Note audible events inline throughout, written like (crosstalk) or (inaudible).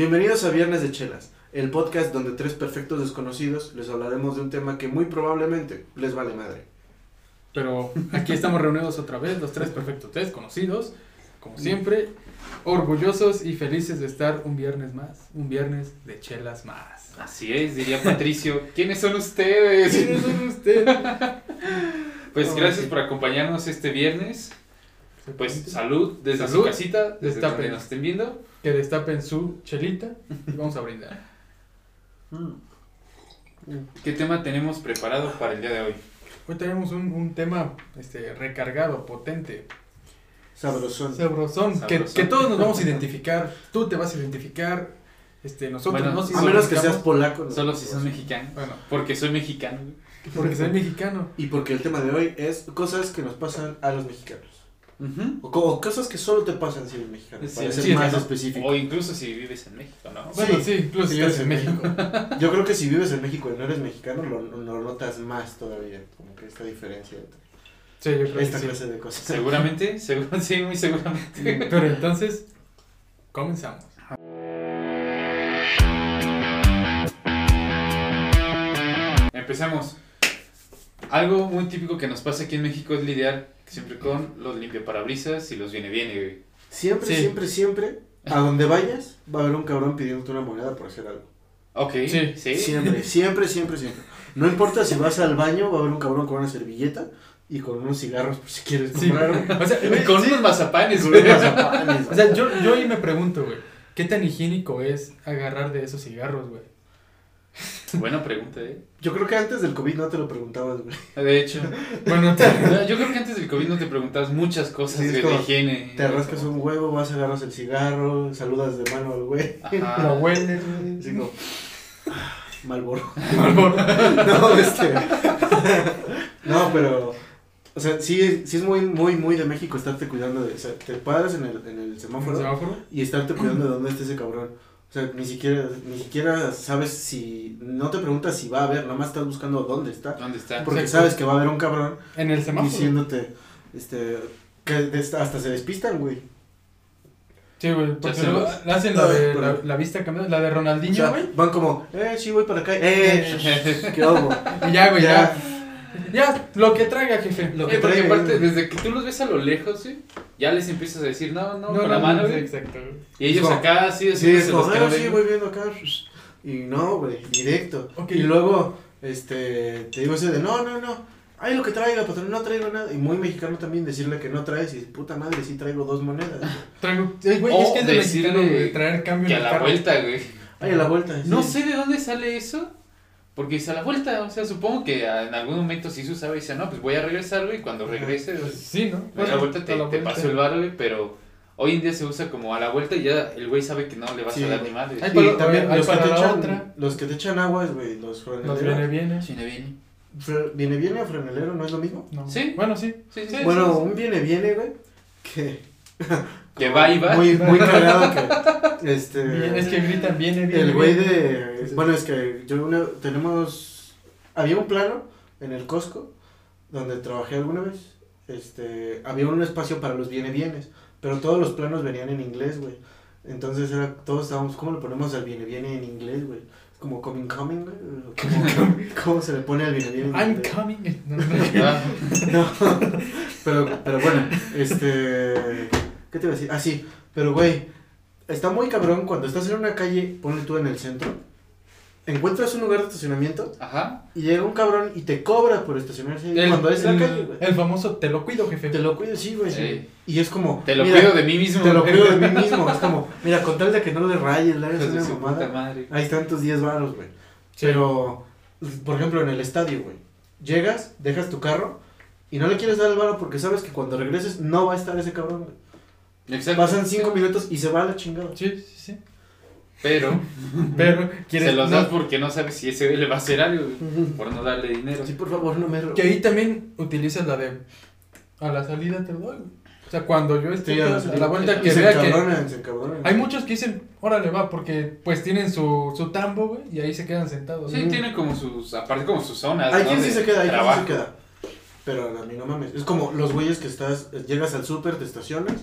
Bienvenidos a Viernes de Chelas, el podcast donde tres perfectos desconocidos les hablaremos de un tema que muy probablemente les vale madre. Pero aquí estamos reunidos otra vez, los tres perfectos desconocidos, como siempre, orgullosos y felices de estar un viernes más, un viernes de chelas más. Así es, diría Patricio. (laughs) ¿Quiénes son ustedes? ¿Quiénes son ustedes? (laughs) Pues Oh, gracias sí. por acompañarnos este viernes. Pues salud desde Salud. su casita, desde Destapen. donde nos estén viendo. Que destapen su chelita y vamos a brindar. ¿Qué tema tenemos preparado para el día de hoy? Hoy tenemos un, un tema este, recargado, potente, Sabrosón. sabrosón, que, Sabrosón. que todos nos vamos a identificar. Tú te vas a identificar, este, nosotros Bueno, no si A menos que seas identificamos, polaco. no. Solo si son mexicanos. Bueno, Porque soy mexicano. porque soy mexicano. Y porque el tema de hoy es cosas que nos pasan a los mexicanos. Ujú. O, co- o cosas que solo te pasan si eres mexicano, Sí, para ser sí, más específico. O incluso si vives en México, ¿no? Bueno, Sí, sí, incluso Si vives en México. Yo creo que si vives en México y no eres mexicano, lo, lo notas más todavía, como que esta diferencia entre Sí, yo creo esta que sí. clase de cosas. Seguramente, seguro, (laughs) sí, muy seguramente. Pero entonces, comenzamos. Empezamos. Algo muy típico que nos pasa aquí en México es lidiar siempre con los limpiaparabrisas y los viene viene, güey. Siempre, Sí. siempre, siempre, a donde vayas, va a haber un cabrón pidiéndote una moneda por hacer algo. Ok, Sí. sí. Siempre, (laughs) siempre, siempre, siempre. No importa si vas al baño, va a haber un cabrón con una servilleta y con unos cigarros por si quieres Sí. comprar. güey. O sea, (laughs) con unos mazapanes, güey. o sea, yo, yo ahí me pregunto, güey, ¿qué tan higiénico es agarrar de esos cigarros, güey? Buena pregunta, eh. Yo creo que antes del COVID no te lo preguntabas, güey. De hecho, Bueno, te- yo creo que antes del COVID no te preguntabas muchas cosas Sí, como, de higiene. Te rascas un huevo, vas, agarras el cigarro, saludas de mano al güey. Ajá. lo hueles, güey. Así como, Malboro. (laughs) Marlboro. (laughs) No, este. no, pero. O sea, sí, sí es muy, muy, muy de México estarte cuidando de. O sea, te paras en el, en el semáforo ¿Semáforo? y estarte cuidando de dónde está ese cabrón. O sea, ni siquiera, ni siquiera sabes si. No te preguntas si va a haber, nada más estás buscando dónde está. ¿Dónde está? Porque Exacto. sabes que va a haber un cabrón En el semáforo. diciéndote. Este. Que hasta se despistan, güey. Sí, güey, porque luego hacen la de la, vista cambiada, la de O Ronaldinho, sea, güey. van como, eh, sí, voy para acá. Eh, (laughs) qué hubo. Y ya, güey, ya. Ya. lo que traiga, jefe. Lo Eh, que porque traiga, aparte, desde que tú los ves a lo lejos, ¿sí? ya les empiezas a decir, no, no, No, con la no, mano, no, güey. sí, exacto. Y ellos Como- acá, así, Sí, así, es se los ah, quedan sí, voy viendo acá. Y no, güey, directo. Ok. Y luego, este, te digo ese de, no, no, no, ay, lo que traiga, patrón, no traigo nada. Y muy mexicano también decirle que no traes y puta madre, sí traigo dos monedas. güey. Traigo. eh, Güey, O es que es de decirle mexicano, güey, traer cambio Que a la carro. vuelta, güey. Ay, a la vuelta. No sí. sé de dónde sale eso. Porque dice a la vuelta, o sea, supongo que en algún momento sí se usaba y decía, no, pues voy a regresar, güey, y cuando regrese, Pues sí, ¿no? a la vuelta te, paso el bar, güey, pero hoy en día se usa como a la vuelta y ya el güey sabe que no le vas Sí, a dar ni madre. Ay, Y para- también hay los que, te echan, otra. los que te echan aguas, güey, los Nos franeleros. viene, viene. Viene, viene. Fre- ¿Viene, viene o frenelero? ¿No es lo mismo? No. Sí. Bueno, sí. Sí, sí, Sí, bueno, sí, sí. un viene, viene, güey, que... (laughs) Que va y va. Muy, muy (laughs) cagado que, este... Bien, es que gritan, viene, viene. El güey de. Sí. Bueno, es que yo una, tenemos. Había un plano en el Costco donde trabajé alguna vez. Este. Había un espacio para los viene bienes. Pero todos los planos venían en inglés, güey. Entonces era, todos estábamos, ¿cómo le ponemos al viene viene en inglés, güey? Como coming coming, güey. ¿Cómo, ¿Cómo se le pone al viene viene en I'm coming. (laughs) No, no. No, pero, pero bueno, este. ¿Qué te iba a decir? Ah, sí, pero güey, está muy cabrón cuando estás en una calle, ponle tú en el centro, encuentras un lugar de estacionamiento Ajá. y llega un cabrón y te cobra por estacionarse El, cuando es la el- calle, güey. el famoso te lo cuido, jefe. Te lo cuido, sí, güey. sí. Y es como. Te lo mira, cuido de mí mismo. Te lo cuido de mí (laughs) mismo. Es como, mira, con tal de que no le rayes, le hagas una mamada. madre. Ahí están tus 10 varos, güey. Sí. Pero, por ejemplo, en el estadio, güey. Llegas, dejas tu carro y no le quieres dar el varo porque sabes que cuando regreses no va a estar ese cabrón, güey. Exacto. Pasan 5 minutos y se va a la chingada. Sí, sí, sí. Pero (laughs) Pero, ¿quieres se los no, das porque no sabes si ese le va a hacer algo, por no darle dinero. Sí, por favor, no me Que ahí también utilizas la de. A la salida te doy. O sea, cuando yo esté Sí, a, a la, vuelta que vea que. encabronan, se encabronan. Hay muchos que dicen, órale va, porque pues tienen su, su tambo, güey, y ahí se quedan sentados. Sí, ¿no? tiene como sus, aparte como sus zonas, Hay ¿no? quien sí se queda, hay quien sí se queda. Pero a mí no mames. Es como los güeyes que estás, llegas al súper, te estacionas,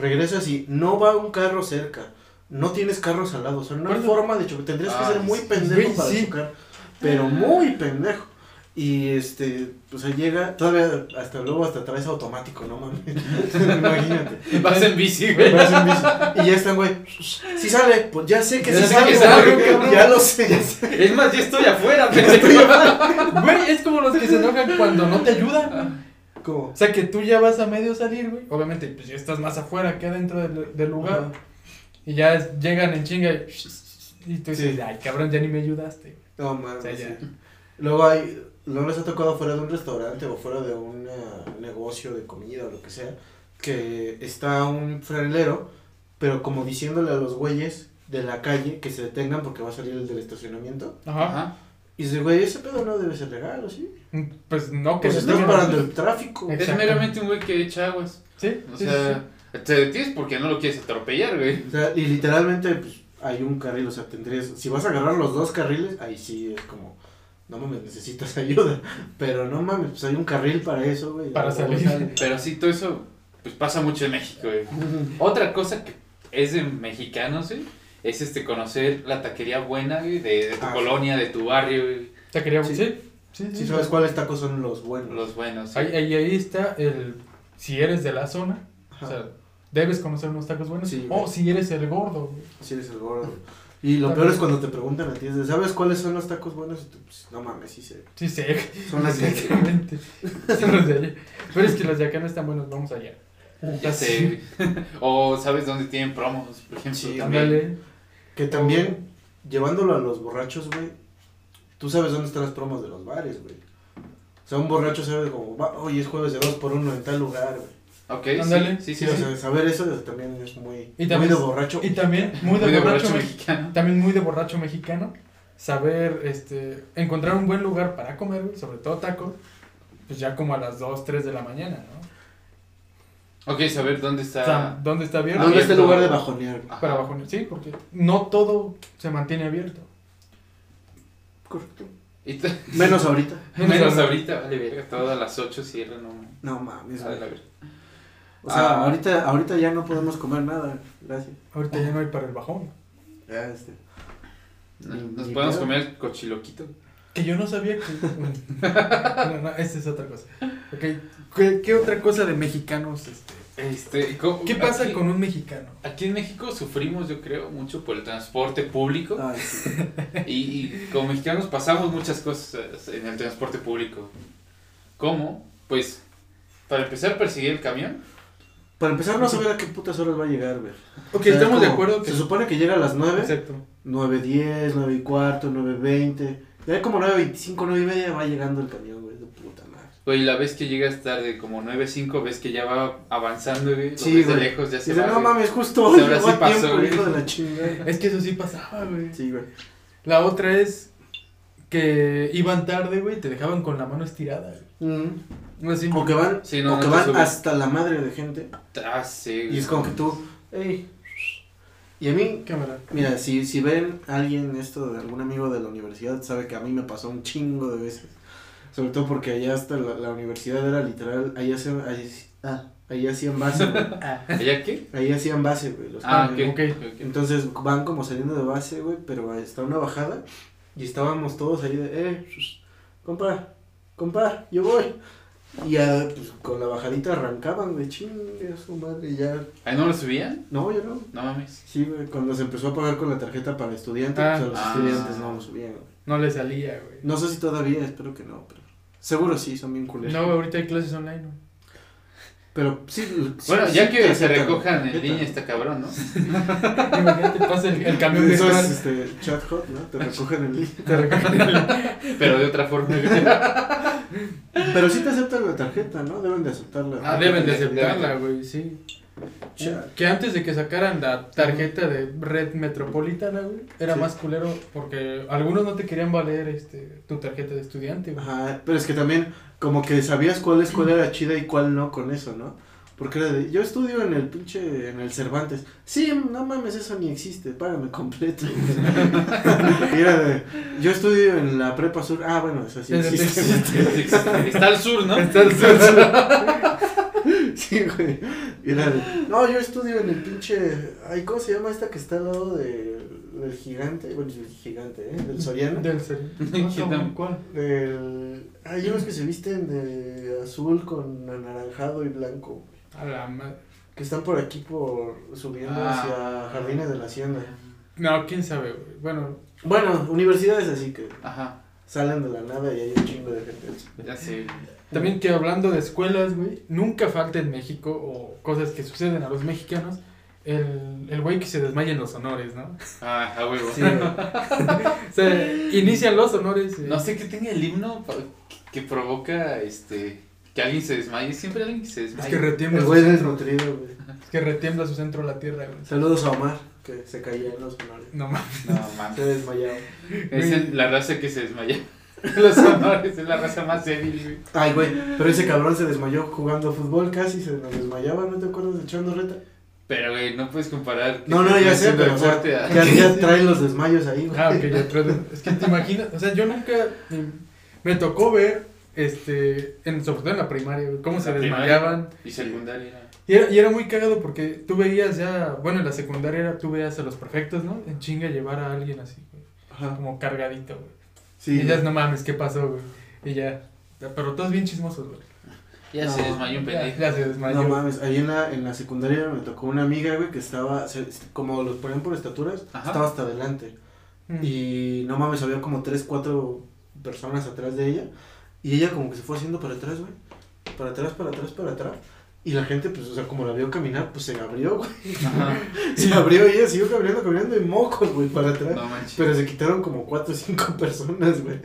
regresas y no va un carro cerca. no tienes carros al lado. O sea, no hay forma de chocar. Tendrías que Ah, ser muy pendejo para sí. chocar. Pero muy pendejo. Y este, pues ahí llega, todavía hasta luego hasta traes automático, no mames. (laughs) Imagínate. Vas en bici, güey. Vas en bici. Y ya están, güey. Si sale, pues ya sé que Ya sí sé sale, que sale, güey, cabrón. Ya lo sé, ya sé. Es más, ya estoy afuera, (laughs) Güey, es como los que se enojan cuando no te ayudan. ¿Cómo? O sea, que tú ya vas a medio salir, güey. Obviamente, pues ya estás más afuera que adentro del, del lugar. Ajá. Y ya es- llegan en chinga y, y tú dices, Sí. ay, cabrón, ya ni me ayudaste. No mames. O sea, ya. sí. Luego hay, no les ha tocado fuera de un restaurante o fuera de un eh, negocio de comida o lo que sea, que está un franelero, pero como diciéndole a los güeyes de la calle que se detengan porque va a salir el del estacionamiento. Ajá. Ajá. Y dice, güey, ese pedo no debe ser legal, ¿o sí? Pues no, que Pues se estás parando el tráfico. Es meramente un güey que echa aguas. Sí, O sí, sea, te detienes porque no lo quieres atropellar, güey. O sea, y literalmente, pues, hay un carril, o sea, tendrías, si vas a agarrar los dos carriles, ahí sí es como, no mames, necesitas (laughs) ayuda, pero no mames, pues hay un carril para eso, güey. Para salir. sale. Pero sí, todo eso pues pasa mucho en México, güey. Otra cosa que es de mexicanos, güey, es este conocer la taquería buena, güey, de, de tu Ah, colonia, de tu barrio, güey. Te quería Sí. sí. Sí, sí, Si sí. sabes cuáles tacos son los buenos. Los buenos. sí. Ahí, ahí, ahí está el. Si eres de la zona, Ajá. o sea, debes conocer unos tacos buenos. Sí, o si eres el gordo, güey. Si eres el gordo. Y lo peor es cuando te preguntan a ti, ¿sabes cuáles son los tacos buenos? Y tú, pues, no mames, sí sé. Sí, sé. Son las de. Son los de allá. Pero es que los de acá no están buenos, vamos allá. Ya sé. (laughs) o sabes dónde tienen promos, por ejemplo. Sí, también. Ándale. Que también, llevándolo a los borrachos, güey, tú sabes dónde están las promos de los bares, güey. O sea, un borracho sabe como, va, hoy es jueves de dos por uno en tal lugar, güey. Ok, Ándale. sí, Sí, sí, sí. o sí. sea, saber eso también es muy, Y también- muy de borracho. Y también, muy de, Muy de borracho, borracho me- mexicano. también muy de borracho mexicano, saber este encontrar un buen lugar para comer, sobre todo tacos, pues ya como a las 2, 3 de la mañana, ¿no? Ok, saber dónde está. O sea, ¿dónde está abierto? ¿Dónde está el lugar de bajonear? Ajá. Para abajo, sí, porque no todo se mantiene abierto. Correcto. (laughs) Menos ahorita. (laughs) Menos ahorita, vale, verga. Todas las 8 cierran, no. No mames, A la güey. verga. O sea, Ah. ahorita, ahorita ya no podemos comer nada. Gracias. Ahorita ya no hay para el bajón. Ya, este. No- Ni- Nos ni podemos pedo. comer el cochiloquito. Que yo no sabía que... (laughs) no, no, esta es otra cosa. Ok, ¿Qué, qué otra cosa de mexicanos? Este? Este, ¿cómo- ¿Qué pasa aquí- con un mexicano? Aquí en México sufrimos, yo creo, mucho por el transporte público. Ay, sí. Y, y como mexicanos pasamos muchas cosas en el transporte público. ¿Cómo? Pues, para empezar, perseguir el camión. Para empezar, no saber a qué putas horas va a llegar, güey. Ok, O sea, estamos es de acuerdo que... Se supone que llega a las 9, Exacto. 9.10, 9 y cuarto, 9.20. Ya como 9.25, 9 y media va llegando el camión, güey. Güey, la vez que llegas tarde, como 9.05, ves que ya va avanzando, güey. Sí, de lejos, ya se Dice, va. no güey". mames, justo hoy ahora sí pasó, tiempo, güey. hijo de la chingada. Es que eso sí pasaba, güey. Sí, güey. La otra es que iban tarde, güey, y te dejaban con la mano estirada. güey. Mm. Así, O que van, Sí, no, o no que van hasta la madre de gente. Ah, sí, güey. Y es como que tú, ey. Y a mí, Cámara. mira, si, si ven a alguien esto de algún amigo de la universidad, sabe que a mí me pasó un chingo de veces. Sobre todo porque allá hasta la, la universidad era literal, ahí hacían, ahí, ah, ahí hacían base, güey. (laughs) ¿Allá qué? Ahí hacían base, güey. los Ah, camiones. ok. ok. ok. Entonces van como saliendo de base, güey, pero está una bajada y estábamos todos ahí de, eh, shh, compa, compa, yo voy. Y ya, pues, con la bajadita arrancaban, güey, chingue a su madre, ya. ¿Ahí no lo subían? No, yo no. No mames. Sí, güey, cuando se empezó a pagar con la tarjeta para estudiantes, Ah. pues a los Ah. estudiantes no lo subían, güey. No le salía, güey. No sé si todavía, espero que no, pero seguro sí, son bien culeros. No, ahorita hay clases online, ¿no? Pero sí. Bueno, sí ya que se recojan en línea está cabrón, ¿no? Imagínate, pasa el, el camión Eso virtual. es este, chat hot, ¿no? Te recogen el link. Te recogen el- Pero de otra forma. Pero sí te aceptan la tarjeta, ¿no? Deben de aceptarla. Ah, deben de aceptarla, güey, sí. Que antes de que sacaran la tarjeta de red metropolitana, güey, era Sí. más culero porque algunos no te querían valer este tu tarjeta de estudiante, güey. Ajá, pero es que también como que sabías cuál escuela era chida y cuál no con eso, ¿no? Porque era de, yo estudio en el pinche, en el Cervantes. Sí, no mames, eso ni existe, págame completo. (laughs) y era de, yo estudio en la prepa sur. Ah, bueno, eso sí existe. Está al sur, ¿no? Está el sur. (laughs) (laughs) sí, güey. Y era de, no, yo estudio en el pinche. Ay, ¿cómo se llama esta que está al lado de, del gigante? Bueno, el gigante, ¿eh? Del Soriano. Del ser- ¿Qué no, tal? ¿Cuál? Del. Hay unos que se visten de azul con anaranjado y blanco. A la madre. Que están por aquí, por subiendo Ah. hacia Jardines de la Hacienda. No, quién sabe, güey. Bueno, Bueno, universidades así que Ajá, salen de la nada y hay un chingo de gente. ya sé. también que hablando de escuelas, güey, nunca falta en México o cosas que suceden a los mexicanos. El, el güey que se desmaya en los honores, ¿no? Ah, a huevo. Sí. (laughs) O sea, inician los honores. eh, No sé qué tenga el himno que provoca este que alguien se desmaye. Siempre alguien que se Es desmaye. que retiembla El su güey centro. desnutrido, güey. Es que retiembla su centro la tierra, güey. Saludos a Omar, que se caía en los honores. No mames. No, mames. Se desmayaba. Es el- la raza que se desmaya. (laughs) Los honores es la raza más débil, güey. Ay, güey, pero ese cabrón se desmayó jugando fútbol casi, se nos desmayaba, ¿no te acuerdas de Chando Reta? Pero, güey, no puedes comparar. que No, no, ya sé, pero o sea, a- ya, ya (laughs) traen los desmayos ahí, güey. Ah, ok, ya atrás. Es que te imaginas, o sea, yo nunca me tocó ver, este, en, sobre todo en la primaria, güey, cómo se primaria. desmayaban. Y secundaria. Y era, y era muy cagado porque tú veías ya, bueno, en la secundaria era, tú veías a los perfectos, ¿no? En chinga llevar a alguien así, güey, Ajá. como cargadito, güey. Sí, y ya no mames, ¿qué pasó, güey? Y ya, pero todos bien chismosos, güey. Ya No, se desmayó un pendejo. ya se desmayó. No mames, ahí en la, en la secundaria me tocó una amiga, güey, que estaba, como los ponían por estaturas, Ajá. estaba hasta adelante. Mm. Y no mames, había como tres, cuatro personas atrás de ella. Y ella como que se fue haciendo para atrás, güey. Para atrás, para atrás, para atrás. Y la gente, pues, o sea, como la vio caminar, pues se abrió, güey. Ajá. (laughs) Se abrió y ella siguió caminando, caminando y mocos, güey, para atrás. No manches. Pero se quitaron como cuatro o cinco (laughs) personas, güey.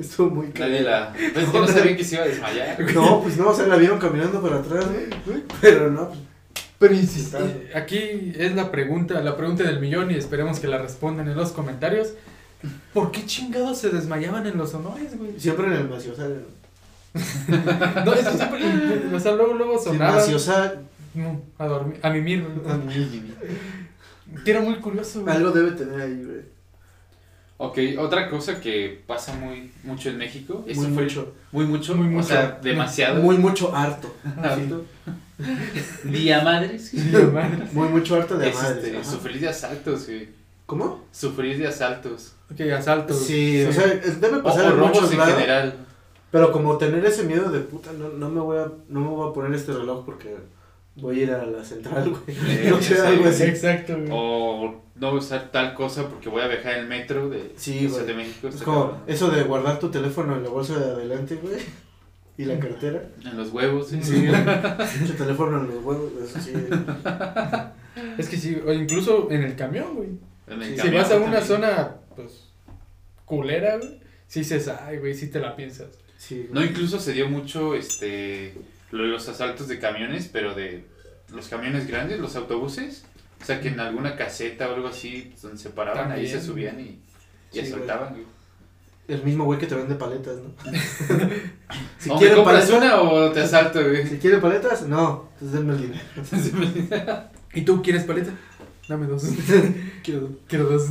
Estuvo muy Nadie cagado. la. Pues que no sabían que se iba a desmayar. güey. (laughs) No, pues no, o sea, la vieron caminando para atrás, güey. Pero no, pues, Pero eh, aquí es la pregunta, la pregunta del millón y esperemos que la respondan en los comentarios. ¿Por qué chingados se desmayaban en los honores, güey? siempre en el maciosal. (laughs) No, es que siempre, o sea, luego, luego Sí, sonaban. maciosal. No, a dormir, a mimir, güey. Que era muy curioso, güey. Algo debe tener ahí, güey. Ok, otra cosa que pasa muy mucho en México. Muy fue mucho. Muy mucho. Muy O mucho. sea, demasiado. Muy mucho harto. (laughs) Harto. Día madres. Sí, madre. Muy mucho harto de Es, madres. este, sufrir de asaltos, güey. ¿Cómo? Sufrir de asaltos. Ok, asaltos. Sí, o sea, debe O, pasar o en robos muchos en lados. general. Pero como tener ese miedo de puta, no, no me voy a, no me voy a poner este reloj porque voy a ir a la central, güey. Eh, (laughs) no sé, algo así. Exacto, güey. O no usar tal cosa porque voy a viajar en el metro de Sí, güey. de México. Es como cabrón. eso de guardar tu teléfono en la bolsa de adelante, güey. (laughs) Y la cartera. En los huevos. Sí. Sí, güey. (laughs) Tu teléfono en los huevos, eso sí. Es que sí, o incluso en el camión, güey. En el Sí, Si camión vas a una también. zona, pues, culera, güey, sí dices, ay, güey, sí te la piensas. Sí, No, incluso se dio mucho este lo de los asaltos de camiones, pero de los camiones grandes, los autobuses. O sea, que en alguna caseta o algo así, donde se paraban, ahí También. se subían y, y Sí, asaltaban, güey. El mismo güey que te vende paletas, ¿no? (laughs) si o me quieren compras paletas, una o te asalto, güey. si quieren paletas, no, entonces denme el dinero. ¿Y tú quieres paleta? Dame dos. (laughs) quiero, dos. quiero dos.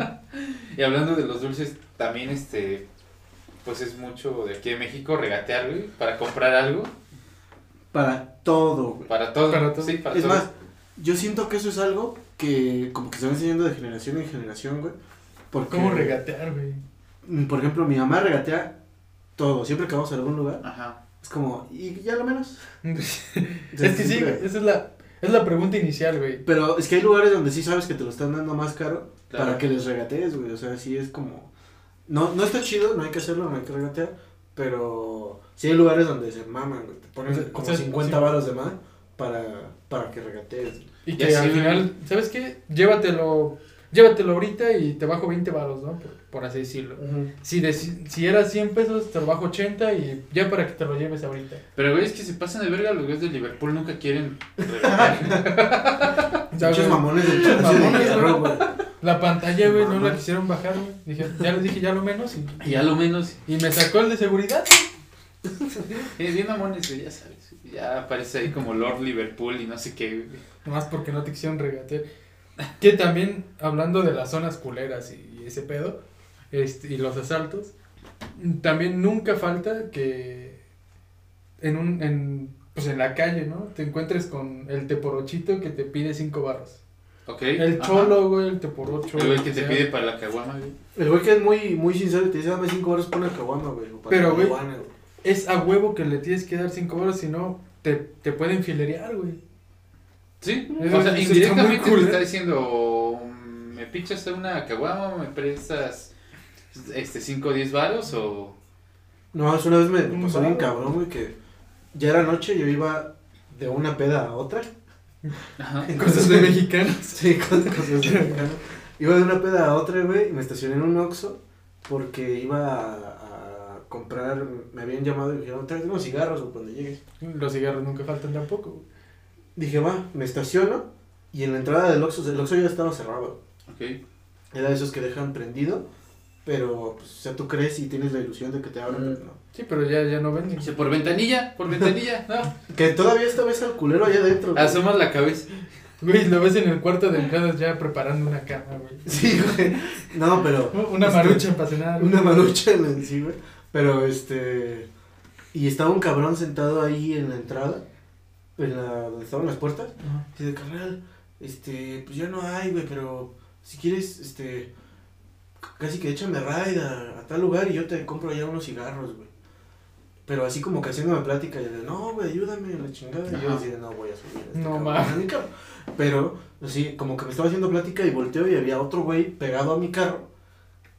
(laughs) y hablando de los dulces, también este pues es mucho de aquí de México regatear, güey, para comprar algo, Para todo, güey. para todo. Para todo. Sí, para Es todo. más, yo siento que eso es algo que como que se va enseñando de generación en generación, güey. Porque, ¿Cómo regatear, güey? mm, Por ejemplo, mi mamá regatea todo. Siempre que vamos a algún lugar, Ajá. es como, ¿y ya lo menos? (laughs) es que sí, güey, esa es la, es la pregunta inicial, güey. Pero es que hay lugares donde sí sabes que te lo están dando más caro Claro. para que les regatees, güey. O sea, sí es como... No, no está chido, no hay que hacerlo, no hay que regatear. Pero sí hay lugares donde se maman, güey. Te ponen O como sea, 50 sí. varos de más para, para que regatees. Y que al final, ¿sabes qué? Llévatelo, llévatelo ahorita y te bajo 20 baros, ¿no? Por, por así decirlo. Si, de, si era 100 pesos, te lo bajo 80 y ya para que te lo lleves ahorita. Pero güey, es que se pasan de verga los güeyes de Liverpool, nunca quieren regatear. (laughs) Muchos mamones (laughs) de Mamones, Hierro, güey. La pantalla, güey, no la quisieron bajar, güey. Dije, ya les dije ya lo menos y, y a lo menos, y me sacó el de seguridad. eh, bien mamones, güey, ya sabes. Ya aparece ahí como Lord Liverpool y no sé qué, güey. Nomás porque no te quisieron regatear. Que también, hablando de las zonas culeras y, ese pedo, este, y los asaltos, también nunca falta que en un, en, pues en la calle, ¿no? Te encuentres con el teporochito que te pide cinco barras. El ajá. cholo, güey, el teporocho. El güey que te sea. pide para la caguama, güey. El güey que es muy, muy sincero y te dice, dame 5 horas por la caguama, güey. para Pero, la güey. Es a huevo que le tienes que dar cinco barras, si no, te, te pueden filerear, güey. Sí, Eso- o sea, está indirectamente cool, te ¿eh? está diciendo, ¿me pichas una caguama me prestas este 5 o 10 varos o...? No, es una vez me pasó bien cabrón, güey, que ya era noche, yo iba de una peda a otra. Ajá. Cosas de mexicanos. (laughs) Sí, cosas, cosas de mexicano. Iba de una peda a otra, güey, y me estacioné en un Oxxo porque iba a, a comprar, me habían llamado y me dijeron, tráete unos cigarros o cuando llegues. Los cigarros nunca faltan tampoco, güey. Dije, va, me estaciono y en la entrada del Oxxo, el Oxxo ya estaba cerrado. Ok. Era de esos que dejan prendido, pero, pues, o sea, tú crees y tienes la ilusión de que te abran, Mm. pero no. Sí, pero ya, ya no venden. Dice, por ventanilla, por ventanilla, no. (laughs) Que todavía esta vez al culero allá adentro. güey. Asomas la cabeza. Güey, lo ves en el cuarto de entradas ya preparando una cama, güey. Sí, güey. No, pero. (laughs) Una Este, marucha para cenar. Una marucha en la sí, güey. Pero este. Y estaba un cabrón sentado ahí en la entrada. En la, donde estaban las puertas. Y de carnal, este, pues ya no hay, güey, pero si quieres, este. Casi que échame ride a, a tal lugar y yo te compro allá unos cigarros, güey. Pero así como que haciéndome plática, y de, no, güey, ayúdame, la chingada. Y yo decía, no voy a subir. a este No mames. a mi carro". Pero, así, como que me estaba haciendo plática y volteo y había otro güey pegado a mi carro.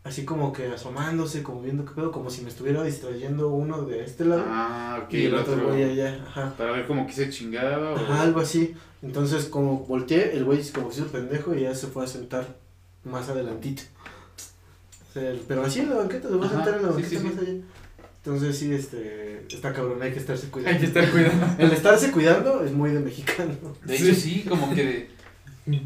Así como que asomándose, como viendo qué pedo, como si me estuviera distrayendo uno de este lado. Ah, ok. y el otro güey allá, ajá. Para ver cómo que se chingaba o... Ajá, algo así. Entonces, como volteé, el güey como se hizo pendejo y ya se fue a sentar más adelantito. O sea, el- pero así en la banqueta, se va a sentar en la banqueta sí, más sí. allá. Entonces, sí, este, está cabrón, hay que estarse cuidando. Hay que estar cuidando. (laughs) El estarse cuidando es muy de mexicano. De Sí. hecho, sí, como que de-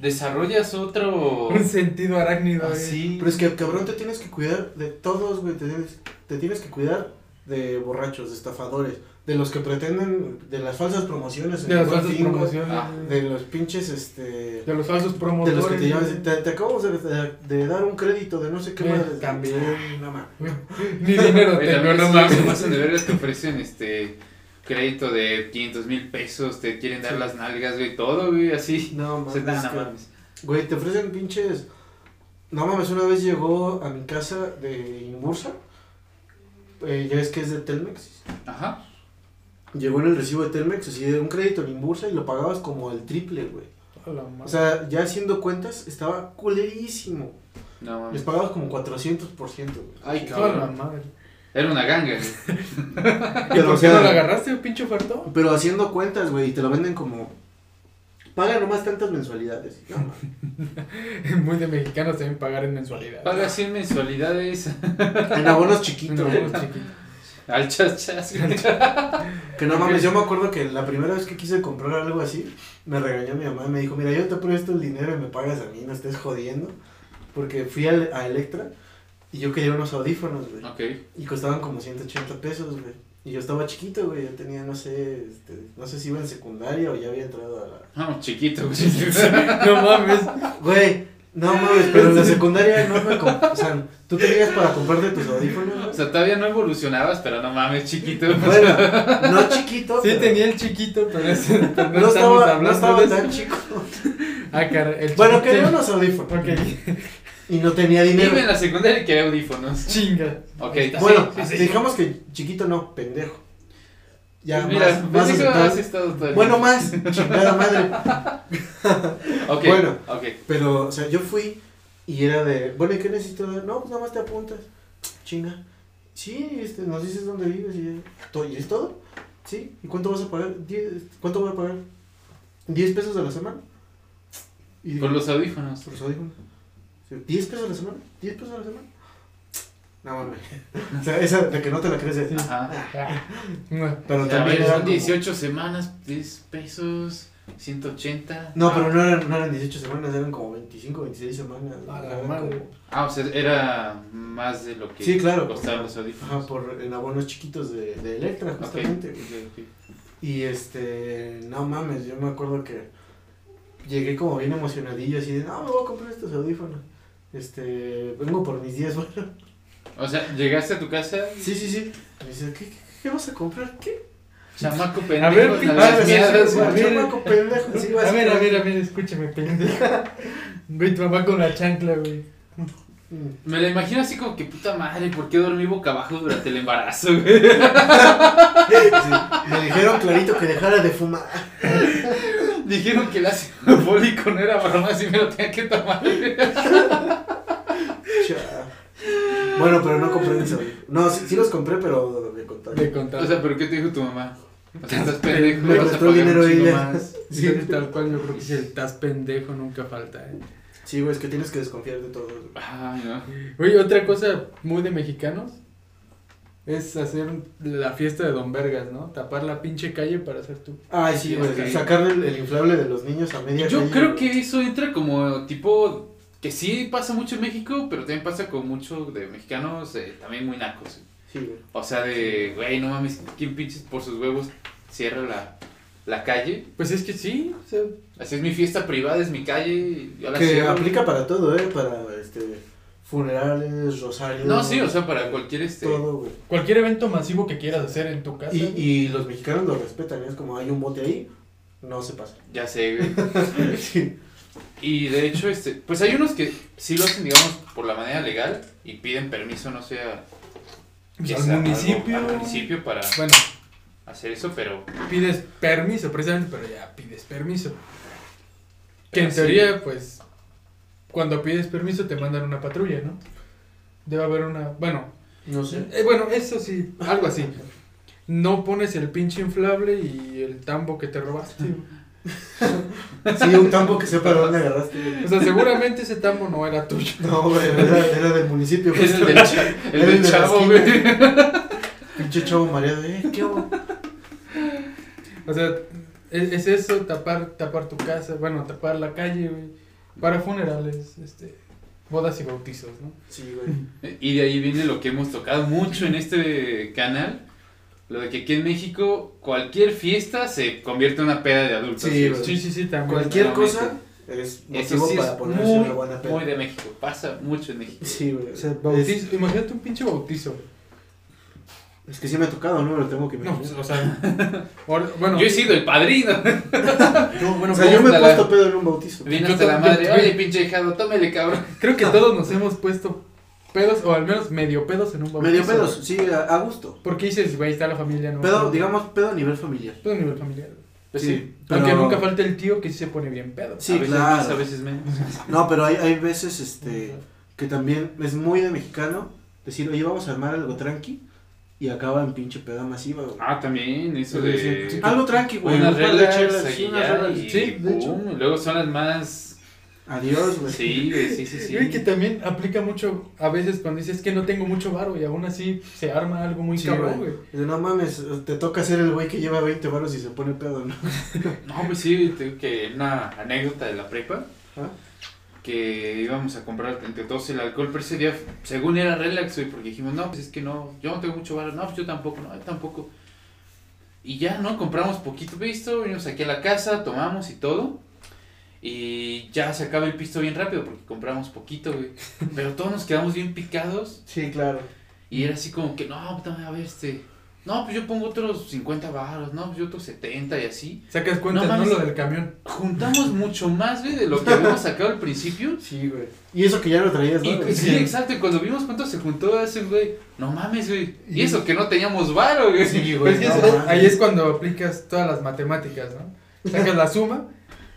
desarrollas otro... (laughs) Un sentido arácnido. Así. Pero es que, cabrón, te tienes que cuidar de todos, güey. Te tienes, te tienes que cuidar de borrachos, de estafadores, de los que pretenden, de las falsas promociones. en De las falsas promociones. Ah. De los pinches, este... De los falsos De promotores. los que te llaman, te, te acabamos de, de- de dar un crédito de no sé qué Eh, madre. también. Ay, no mames. (laughs) Ni dinero tengo, también no mames. pasan de verga, te ofrecen este crédito de 500 mil pesos, te quieren dar Sí. las nalgas, güey, todo, güey, así. No mames. nada, es. Güey, te ofrecen pinches. No mames, una vez llegó a mi casa de Inbursa. Eh, ya ves que es de Telmex. Ajá. Llegó en el recibo de Telmex, así de un crédito en Inbursa y lo pagabas como el triple, güey. O sea, ya haciendo cuentas, estaba culerísimo. No Les mames. pagabas como 400%, güey. Ay, la cabrón. madre. Era una ganga, güey. (laughs) ¿Y Pero, por qué no la agarraste, pinche ofertón? Pero haciendo cuentas, güey, y te lo venden como. Paga nomás tantas mensualidades. No. (laughs) Muy de mexicanos también pagar en mensualidad. Paga 100 mensualidades en abonos chiquitos. Güey. los chiquitos. Al chas chas. güey. Que no mames, yo me acuerdo que la primera vez que quise comprar algo así, me regañó mi mamá y me dijo, mira, yo te presto el dinero y me pagas a mí, no estés jodiendo. Porque fui a, a Electra y yo quería unos audífonos, güey. Ok. Y costaban como 180 pesos, güey. Y yo estaba chiquito, güey, yo tenía, no sé, este, no sé si iba en secundaria o ya había entrado a la... No, chiquito, güey. (laughs) No mames. Güey, no mames, pero en la secundaria no me... O sea, tú tenías para comprarte tus audífonos, O sea, todavía no evolucionabas, pero no mames, chiquito. Bueno, no chiquito, Sí pero tenía el chiquito, pero, ese, pero no, no estamos estaba, no hablando estaba de eso. tan chico. Ah, cara, el Bueno, quería unos audífonos. Ok, Y no tenía dinero. Iba en la secundaria y quería audífonos. chinga. Ok, Bueno, sí, sí, sí. digamos que chiquito no, pendejo. Ya, Mira, más, más has estado todo el Bueno, más, chingada madre. (laughs) Ok, bueno. Pero, o sea, yo fui y era de, bueno, ¿y qué necesito? No, pues nada más te apuntas. Chinga. Sí, este, nos dices dónde vives y ya. ¿To- ¿Y es todo? Sí. ¿Y cuánto vas a pagar? Diez- ¿Cuánto voy a pagar? ¿10 pesos a la semana? Y Con los audífonos. Por los audífonos. Sí, ¿10 pesos a la semana? ¿10 pesos a la semana? No mames. (laughs) O sea, esa de que no te la crees. de- Ajá. Ah, Pero A también ver, son como- 18 semanas, 10 pesos, 180. No, pero no eran, no eran 18 semanas, eran como 25, 26 semanas. A la Era madre. como- Ah, o sea, era más de lo que Sí, claro. costaban los audífonos. Ajá, por en abonos chiquitos de, de Electra, justamente. ok, ok. Y este, no mames, yo me acuerdo que llegué como bien emocionadillo, así de, no, me voy a comprar estos audífonos. Este, vengo por mis 10 (laughs) bueno. O sea, llegaste a tu casa Sí, sí, sí. Me dice, ¿qué, qué, qué vas a comprar? ¿Qué? Chamaco pendejo. A ver, a ver, miadas, a güey. ver. Chamaco pendejo, sí, A ver, a ver, a ver, escúchame, pendejo. Güey, tu mamá con la chancla, güey. Mm. Me la imagino así como que puta madre, ¿por qué dormí boca abajo durante el embarazo, güey? (laughs) Sí, Me dijeron clarito que dejara de fumar. Dijeron que el ácido fólico no era broma, así me lo tenía que tomar. güey. Bueno, pero no compré eso. No, sí, sí los compré, pero de contacto. De contar. O sea, ¿pero qué te dijo tu mamá? O sea, estás (laughs) pendejo, Me vas a pagar dinero ella. más. (laughs) Sí, tal cual, yo creo que si el estás pendejo nunca falta, eh. Sí, güey, es que tienes que desconfiar de todo. Ay, no. Güey, otra cosa muy de mexicanos es hacer la fiesta de Don Vergas, ¿no? Tapar la pinche calle para hacer tú. Ay, sí, güey. Sacarle el, el inflable de los niños a media Yo calle, creo güey. que eso entra como tipo que sí pasa mucho en México, pero también pasa con mucho de mexicanos eh, también muy nacos. Sí, güey. O sea, de, güey, no mames, ¿quién pinches por sus huevos cierra la, la calle? Pues es que sí, o sea, Así es mi fiesta privada, es mi calle, y yo la Que cierro. aplica para todo, ¿eh? Para, este, funerales, rosarios. No, sí, o sea, para cualquier este... Todo, güey. cualquier evento masivo que quieras hacer en tu casa. Y, y los mexicanos lo respetan, ¿eh? es como hay un bote ahí, no se pasa. Ya sé, güey. (laughs) Sí. Y de hecho, este, pues hay unos que sí lo hacen, digamos, por la manera legal y piden permiso, no sé, a- Pues al sea algo- municipio. al municipio para Bueno, hacer eso, pero pides permiso, precisamente, pero ya pides permiso. Que en sí. teoría, pues, cuando pides permiso te mandan una patrulla, ¿no? Debe haber una, bueno, No sé. eh, bueno, eso sí, algo así. No pones el pinche inflable y el tambo que te robaste. Sí, un tambo que sepa de dónde agarraste. güey. O sea, seguramente ese tambo no era tuyo. No, güey, era, era del municipio. es el del, cha- el Era del de chavo, güey. Pinche chavo mareado, ¿eh? ¿Qué hago? O sea, es, es eso, tapar, tapar tu casa, bueno, tapar la calle, güey. Para funerales, este, bodas y bautizos, ¿no? Sí, güey. Y de ahí viene lo que hemos tocado mucho en este canal. Lo de que aquí en México cualquier fiesta se convierte en una peda de adultos. Sí. Sí, sí, sí, también. Cualquier cosa es motivo sí para es ponerse muy, una buena peda. muy de México. Pasa mucho en México. Sí, güey. O sea, Es- bautizo, imagínate un pinche bautizo. Es, que sí me ha tocado, ¿no? Lo tengo que imaginar. o sea, ahora- bueno, Yo he sido el padrino. (laughs) no, bueno, o sea, yo me he la- puesto pedo en un bautizo. Viene Yo hasta la madre. Oye, pinche hijado, tómele, cabrón. (laughs) creo que todos nos hemos puesto pedos, o al menos medio pedos en un bautizo. Medio pedos, sí, a, a gusto. Porque dices, güey, está la familia, ¿no? Pedo, digamos, pedo a nivel familiar. Pedo a nivel familiar. Pues sí, sí. pero- Aunque nunca falta el tío que sí se pone bien pedo. Sí, a veces claro. más, a veces menos. (laughs) No, pero hay, hay veces este que también es muy de mexicano decir, oye, vamos a armar algo tranqui y acaba en pinche peda masiva, güey. Ah, también, eso de... sí. Algo tranqui, güey. Unas reglas sí, unas reglas. Sí, de hecho. luego son las más... Adiós, güey. Sí, güey, sí, sí, sí. Güey, que también aplica mucho a veces cuando dices que no tengo mucho varo y aún así se arma algo muy Sí, cabrón, güey. No mames, te toca ser el güey que lleva 20 baros y se pone pedo, ¿no? (laughs) No, pues sí, tengo que una anécdota de la prepa. ¿Ah? Que íbamos a comprar entre todos el alcohol, pero ese día, según era relax, güey, porque dijimos, no, pues es que no, yo no tengo mucho valor, no, pues yo tampoco, no, yo tampoco. Y ya, ¿no? Compramos poquito pisto, vinimos aquí a la casa, tomamos y todo. Y ya se acaba el pisto bien rápido porque compramos poquito, güey. (laughs) Pero todos nos quedamos bien picados. Sí, claro. Y era así como que, no, puta madre, a ver, este. No, pues yo pongo otros 50 baros, no, pues yo otros 70 y así. Sacas cuenta, No lo del camión. Juntamos mucho más, güey, de lo que (laughs) habíamos sacado al principio. Sí, güey. Y eso que ya lo traías, ¿no? Y, güey? sí, exacto, y cuando vimos cuánto se juntó ese güey, no mames, güey. Y eso que no teníamos varo, güey. Sí, (laughs) güey. no ahí es cuando aplicas todas las matemáticas, ¿no? Sacas la suma,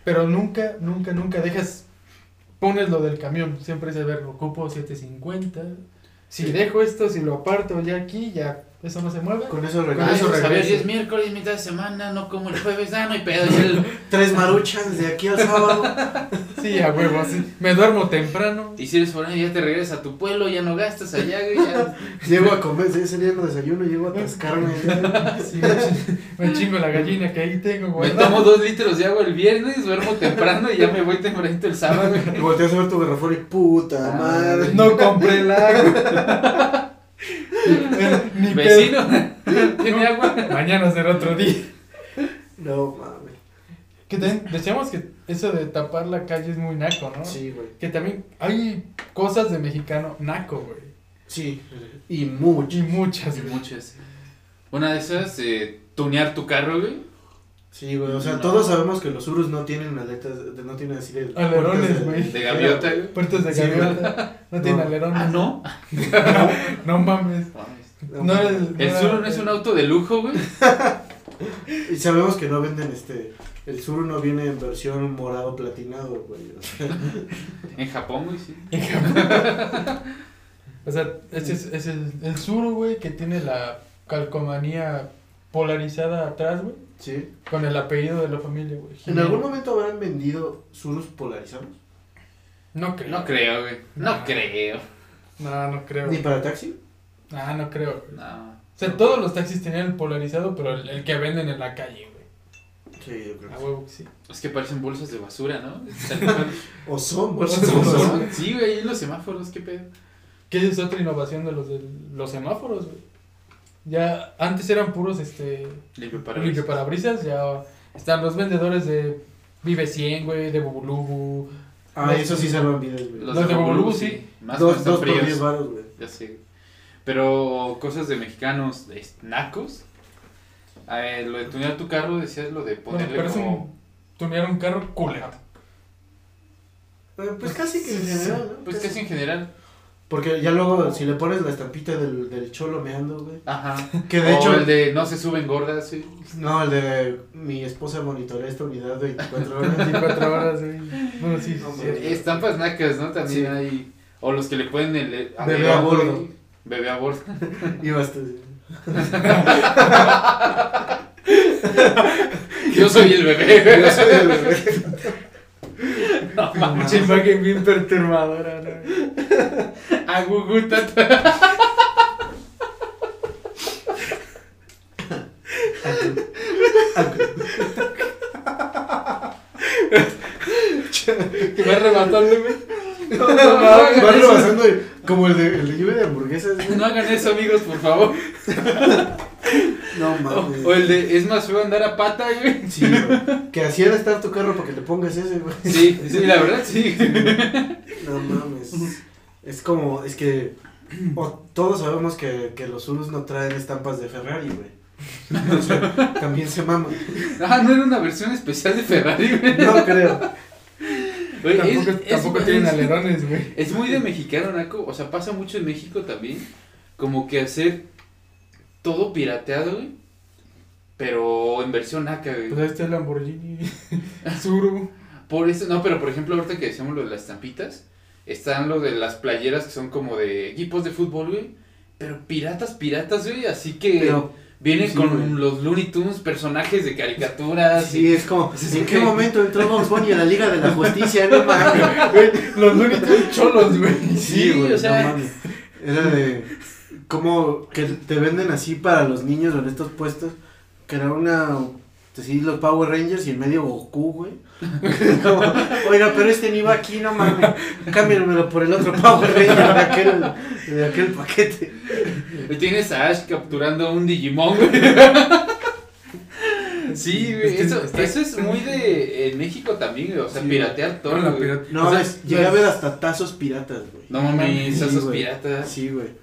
pero nunca, nunca, nunca dejas, pones lo del camión. Siempre es de ver, ocupo 750. Si Sí. dejo esto, si lo aparto ya aquí, ya eso no se mueve. Con eso Con Ay, regalas eso pues, a ver, regreso. si es miércoles, mitad de semana, no como el jueves, ah, no hay pedo. y el- (laughs) tres maruchas de aquí al sábado. Sí, a huevo, sí. Me duermo temprano. Y si eres foráneo, ya te regresas a tu pueblo, ya no gastas allá, güey. Ya. (laughs) Llego a comer, ese día no desayuno, llego a atascarme. (laughs) Sí, me chi- me chingo la gallina que ahí tengo, Me güey. tomo dos litros de agua el viernes, duermo temprano y ya me voy tempranito el sábado, güey. Y volteas a ver tu garrafón y puta Ah, madre. No compré el agua. Ni. (laughs) Vecino, (laughs) ¿tiene agua? Mañana será otro día. No mames. Que también decíamos que eso de tapar la calle es muy naco, ¿no? Sí, güey. Que también hay cosas de mexicano naco, güey. Sí. Y mucho. Y muchas, güey. muchas. Una de esas, eh, tunear tu carro, güey. Sí, güey, o sea, No. todos sabemos que los Urus no tienen aletas, de- no tienen así de... Alerones, de- güey. De gaviota, güey. Puertas de Sí, gaviota. No tiene No. alerones. Ah, no. (laughs) No mames. No, mames. el, El Zuru no es un auto de lujo, güey. (laughs) Y sabemos que no venden este... El Suru no viene en versión morado platinado, güey. o (laughs) sea, En Japón, güey, sí. O sea, ese es, es el, el Zuru, güey, que tiene la calcomanía polarizada atrás, güey. Sí. Con el apellido de la familia, güey. ¿En algún momento habrán vendido Surus polarizados? No creo. No creo, güey. No No. creo. No, no creo. ¿Ni para taxi? Ah, no creo. güey. No. O sea, todos los taxis tenían el polarizado, pero el, el que venden en la calle, güey. Sí, yo creo A que sí. huevo que sí. Es que parecen bolsas de basura, ¿no? (laughs) O son bolsas de basura. Sí, güey, ahí los semáforos, qué pedo. Que es otra innovación de los de los semáforos, güey. Ya antes eran puros este Limpio para limpio parabrisas, ya están los vendedores de Vive 100, güey, de Bubulubu. Ah, Los- eso sí salvan vidas, güey. Los de Bubulubu, sí. Más Dos, dos por fríos. diez baros, güey. Ya sé. Pero cosas de mexicanos, de nacos. Eh, lo de tunear tu carro, decías lo de Bueno, ponerle pero es como... un tunear un carro culero. Eh, Pues casi que en general, ¿no? Pues casi en general. Porque ya luego, si le pones la estampita del, del cholo meando, güey. Ajá. (laughs) Que de o hecho, el de no se suben gordas, sí. no, el de mi esposa monitorea esta unidad 24 horas. (laughs) 24 horas, güey. (laughs) Bueno, sí, No, sí, sí. Estampas nacas, ¿no? También Sí. hay... O los que le ponen el... a Bebé a bordo. Bebé a bordo. Y basta. sí. Yo soy el bebé. Yo soy el bebé. No, No mames. imagen bien perturbadora, ¿no? (laughs) Agugutata. Que va arrebatando, güey. No, no, no, va rebasando como el de, el de lluvia de hamburguesas, güey. No hagan eso, amigos, por favor. (laughs) No mames. o el de es más feo andar a pata, güey. Sí, güey. Que así era estar tu carro para que le pongas ese, güey. Sí, sí, la verdad, sí. No mames. Es como, es que o- todos sabemos que, que los Urus no traen estampas de Ferrari, güey. O sea, también se maman. Ah, no era una versión especial de Ferrari, güey. No creo. Tampoco, es- tampoco es- tienen alerones, güey. Es muy de mexicano, Naco. O sea, pasa mucho en México también. Como que hacer todo pirateado, güey. Pero en versión naca, güey. Pues ahí está el Lamborghini, (laughs) Zuru. Por eso, no, pero por ejemplo, ahorita que decíamos lo de las estampitas, están lo de las playeras que son como de equipos de fútbol, güey. Pero piratas, piratas, güey. Así que Pero, vienen sí, con güey. los Looney Tunes, personajes de caricaturas. sí, es como, Sí, (laughs) ¿en sí. qué momento entró Bugs Bunny a la Liga de la Justicia? No mames. (laughs) Los Looney Tunes cholos, güey. Sí, o sea- no mames. Era de, como que te venden así para los niños en estos puestos, que era una, así los Power Rangers y en medio Goku, güey. (laughs) Como, Oiga, pero este ni va aquí, no mames. Cámbiamelo por el otro Power Ranger de aquel, de aquel paquete. Y tienes a Ash capturando un Digimon, güey. Sí, güey, Es que eso, está- eso es muy de en México también, güey, o sea, Sí. piratear todo, güey. pirata- No, o sea, es, llegué a las- ver hasta tazos piratas, güey. No mames, Sí, güey. piratas. Sí, güey.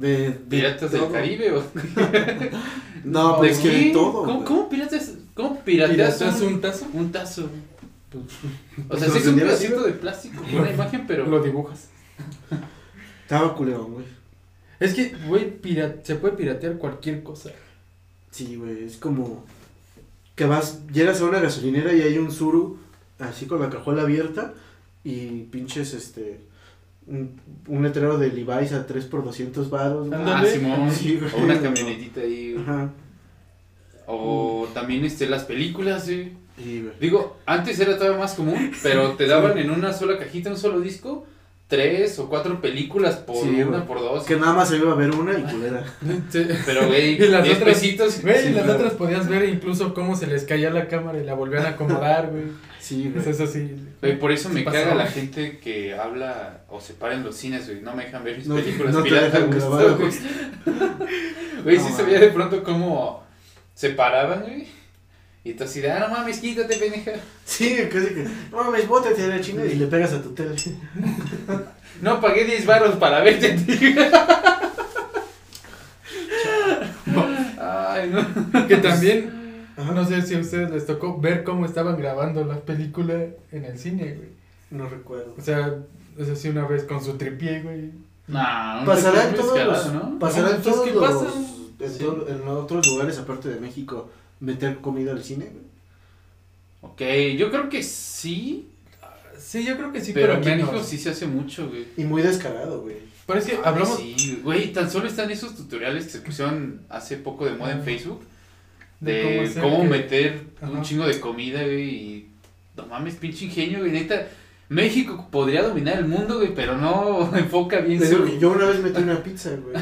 De, de ¿Piratas del. Caribe o (laughs) No, pero es que de todo. ¿Cómo, cómo piratas? ¿Cómo pirateas ¿Pirateas un, un tazo? un tazo? Pues, O sea, Pues sí es un pedacito de plástico, con una (laughs) imagen, pero Lo dibujas. Estaba culeón, güey. Es que, güey, se puede piratear cualquier cosa. Sí, güey, es como que vas, llegas a una gasolinera y hay un Zuru así con la cajuela abierta y pinches este un, un letrero de Levi's a 3 por 200 baros. ah. Simón, Sí, o una camionetita ahí, güey. Ajá. o también este las películas. Sí. Digo, antes era todavía más común, pero te daban en una sola cajita, un solo disco, tres o cuatro películas por Sí, una, por dos. Que nada más se iba a ver una y culera. (laughs) Pero, güey, (laughs) Y las 10 otras- pesitos. Güey, Sí, las claro. otras podías ver incluso cómo se les caía la cámara y la volvían a acomodar, güey. Sí, Es güey. eso sí. Güey, por eso me Sí caga la gente que habla o se para en los cines, güey. No me dejan ver mis No- películas no te piratas, dejan güey. grabar, güey. Güey, No sí se veía de pronto cómo se paraban, güey. Y tú así de, ah, no mames, quítate, pendeja. (laughs) Sí, casi que, no mames, bótate a la chinga y le pegas a tu tele. (laughs) No pagué 10 baros para verte, tío. Ay, ¿no? Que también, Ajá. no sé si a ustedes les tocó ver cómo estaban grabando la película en el cine, güey. No recuerdo. O sea, es así una vez con su tripié, güey. Nah, un Pasará en muy todos los, ¿no? pasará en No, pues, todos ¿qué los, pasa? en, Sí. todo- en otros lugares aparte de México meter comida al cine, güey. Ok, yo creo que sí, Sí, yo creo que sí, pero pero, aquí en. México sí se hace mucho, güey. Y muy descarado, güey. Pero es que Ay, hablamos, Sí, güey, tan solo están esos tutoriales que se pusieron hace poco de moda en Ah. Facebook De de cómo cómo, hacer que- meter un chingo de comida, güey, y no mames, pinche ingenio, güey, neta. México podría dominar el mundo, güey, pero no (laughs) enfoca bien su... yo una vez metí una pizza, güey.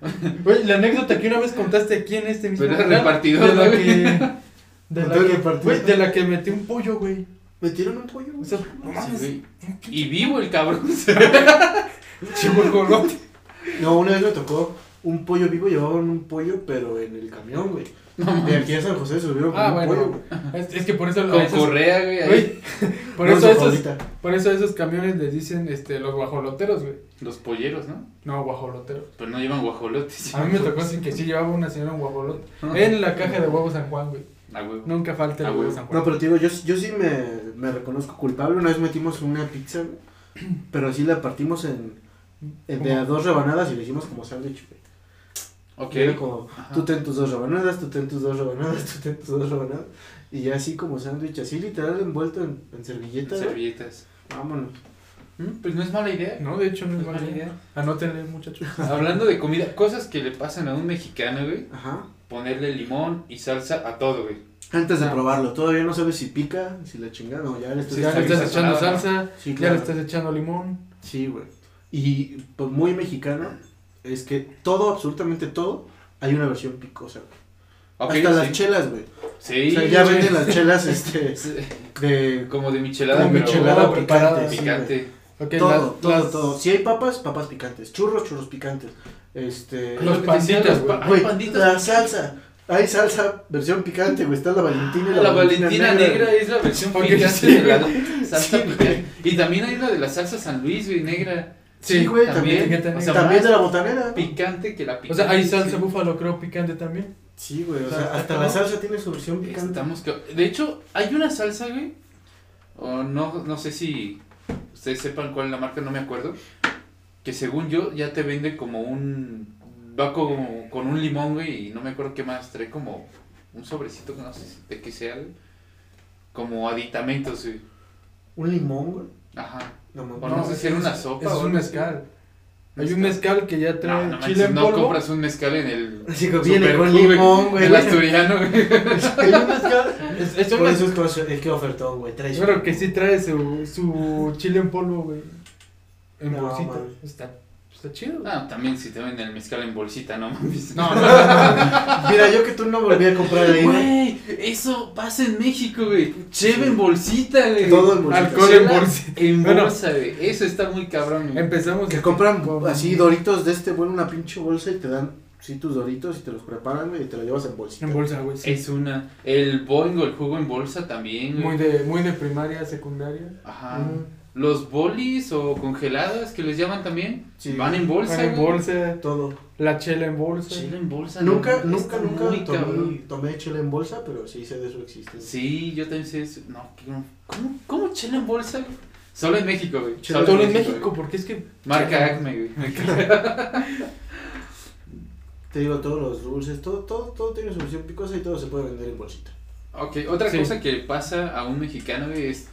(laughs) Güey, la anécdota que una vez contaste aquí en este mismo Pero era lugar, repartidor, de la ¿no, que (laughs) de la que, repartidor. güey, de la que metí un pollo, güey. ¿Metieron un pollo? O güey? sea, no Sí, mames, güey. Y vivo el cabrón. (laughs) No, una vez me tocó un pollo vivo, llevaban un pollo, pero en el camión, güey. No De aquí a San José subieron con Ah, un bueno. pollo, güey. Es, es que por eso Con esos- correa, güey, ahí. (laughs) por No, eso esos, por eso a esos camiones les dicen este los guajoloteros, güey. Los polleros, ¿no? No, guajoloteros. Pero no llevan guajolotes. A mí me tocó sin que sí llevaba una señora un guajolote. Ah. En la caja de huevos San Juan, güey. A huevo. Nunca falta el huevo. San Juan. No, pero te digo, yo, yo sí me, me reconozco culpable. Una vez metimos una pizza, güey, pero así la partimos en, en de a dos rebanadas y le hicimos como sándwich, güey. Ok. Y Era como, Ajá. tú ten tus dos rebanadas, tú ten tus dos rebanadas, (laughs) tú ten tus dos rebanadas. Y ya así como sándwich, así literal envuelto en. Servilletas. Vámonos. Mm, Pues no es mala idea. No, de hecho no es Es mala mala idea. idea. Anótenle, muchachos. (laughs) Hablando de comida, cosas que le pasan a un mexicano, güey. Ajá. Ponerle limón y salsa a todo, güey. Antes de Ah. probarlo, todavía no sabes si pica, si la chingada, no, ya le estás Sí, ya le está estás echando salsa, Sí, ya claro. le estás echando limón. Sí, güey. Y pues muy mexicano es que todo, absolutamente todo, hay una versión picosa, Hasta las sí. chelas, güey. Sí. o sea, ya venden las chelas, (laughs) este, Sí, de Como de michelada, Como pero michelada picante. sí, picante. Ok, todo, la- todo, las- todo. Si hay papas, papas picantes. Churros, churros picantes. Este. Los panditas, güey. la salsa. Hay salsa versión picante, güey. Está la Valentina y Ah, La Valentina negra es la versión picante sí, de la salsa Sí, picante. Y también hay la de la salsa San Luis, güey, negra. Sí, güey, también. también. O sea, También de la botanera. ¿no? picante que la O picante. sea, hay salsa sí. búfalo, creo, picante también. Sí, güey. O O sea, hasta ¿cómo? la salsa tiene su versión picante. Estamos que- De hecho, hay una salsa, güey. O no, no sé si ustedes sepan cuál es la marca, no me acuerdo. Que según yo ya te vende como un. Va como con un limón, güey, y no me acuerdo qué más. Trae como un sobrecito, no sé si- de qué sea, güey. Como aditamentos, güey. Un limón, güey. Ajá. No no sé si era una sopa Es o un mezcal. Hay un mezcal que ya No, trae no, chile manches, en no polvo. compras un mezcal en el. Así que viene con limón, güey. El asturiano, güey. (laughs) Hay un mezcal. Es, es Por eso es el que ofertó, güey. Trae Pero que sí trae su, su chile en polvo, güey. En No, bolsita. Está, está chido. Ah, también si te venden el mezcal en bolsita, no mames. No, no, no, no. Mira, yo que tú no volví a comprar ahí, güey. Eso pasa en México, güey. Cheve en bolsita, güey. Todo en bolsita. Alcohol Chela en bolsita. En Bueno. bolsa, güey. Eso está muy cabrón, güey. Empezamos. Que compran así doritos de este, bueno, una pinche bolsa y te dan, sí, tus doritos y te los preparan, güey, y te los llevas en bolsita. En bolsa, güey. Sí. Es una. El Boeing o el jugo en bolsa también, güey. Muy de, muy de primaria, secundaria. Ajá. Mm. Los bolis o congeladas que les llaman también. Sí. Van en bolsa, Van en güey. bolsa. Todo. La chela en bolsa. Chela en bolsa. Nunca, no, nunca, nunca tomé, cabrón. tomé chela en bolsa, pero sí sé de su existencia. Sí, yo también sé eso. No, ¿qué- ¿cómo, cómo chela en bolsa? Solo en México, güey. Chela Solo en. México, porque es que. Marca Chela. Acme, güey. (laughs) Te digo, todos los dulces, todo, todo, todo tiene su versión picosa y todo se puede vender en bolsita. Ok, otra Sí. cosa que le pasa a un mexicano, güey, es.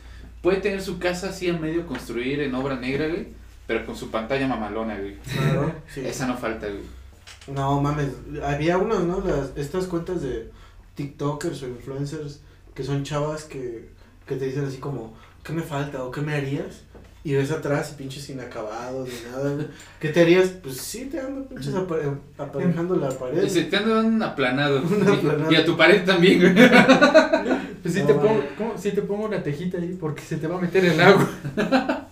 Puede tener su casa así a medio construir en obra negra, güey. Pero con su pantalla mamalona, güey. Claro. Sí. Esa no falta, güey. No mames, había unos, ¿no? Las, estas cuentas de TikTokers o influencers que son chavas que, que te dicen así como, ¿qué me falta o qué me harías? Y ves atrás y pinches inacabados ni nada. ¿Qué te harías? Pues sí, te ando pinches apa- aparejando la pared. Y se te andan aplanado. (laughs) Aplanado. Y a tu pared también, güey. (laughs) Pues sí, No, te pongo, ¿cómo? sí te pongo una tejita ahí porque se te va a meter el agua. (laughs)